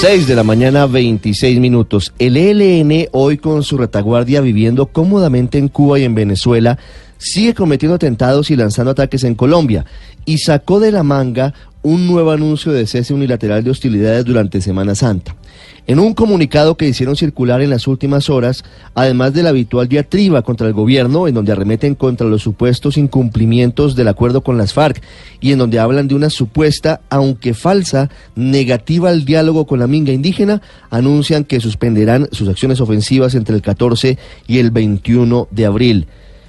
6 de la mañana, 26 minutos. El ELN, hoy con su retaguardia viviendo cómodamente en Cuba y en Venezuela, sigue cometiendo atentados y lanzando ataques en Colombia. Y sacó de la manga un nuevo anuncio de cese unilateral de hostilidades durante Semana Santa. En un comunicado que hicieron circular en las últimas horas, además de la habitual diatriba contra el gobierno, en donde arremeten contra los supuestos incumplimientos del acuerdo con las FARC y en donde hablan de una supuesta, aunque falsa, negativa al diálogo con la minga indígena, anuncian que suspenderán sus acciones ofensivas entre el 14 y el 21 de abril.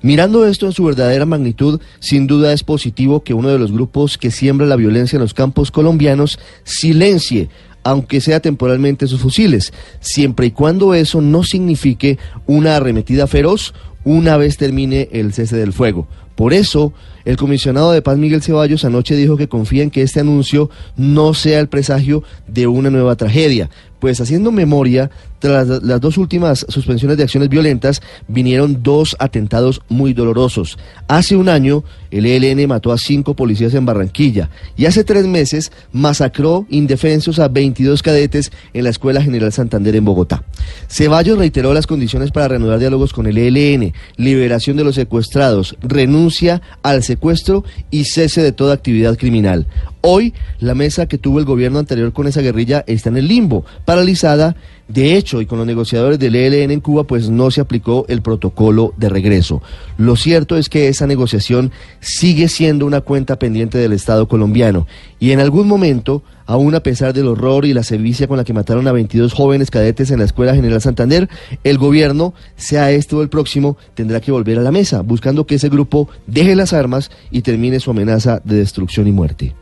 Mirando esto en su verdadera magnitud, sin duda es positivo que uno de los grupos que siembra la violencia en los campos colombianos silencie aunque sea temporalmente sus fusiles, siempre y cuando eso no signifique una arremetida feroz una vez termine el cese del fuego. Por eso, el comisionado de paz Miguel Ceballos anoche dijo que confía en que este anuncio no sea el presagio de una nueva tragedia, pues haciendo memoria, tras las dos últimas suspensiones de acciones violentas, vinieron dos atentados muy dolorosos. Hace un año, el ELN mató a cinco policías en Barranquilla y hace tres meses masacró indefensos a 22 cadetes en la Escuela General Santander en Bogotá. Ceballos reiteró las condiciones para reanudar diálogos con el ELN, liberación de los secuestrados, renuncia al secuestro y cese de toda actividad criminal. Hoy, la mesa que tuvo el gobierno anterior con esa guerrilla está en el limbo, paralizada. De hecho, y con los negociadores del ELN en Cuba, pues no se aplicó el protocolo de regreso. Lo cierto es que esa negociación sigue siendo una cuenta pendiente del Estado colombiano. Y en algún momento, aún a pesar del horror y la sevicia con la que mataron a 22 jóvenes cadetes en la Escuela General Santander, el gobierno, sea este o el próximo, tendrá que volver a la mesa, buscando que ese grupo deje las armas y termine su amenaza de destrucción y muerte.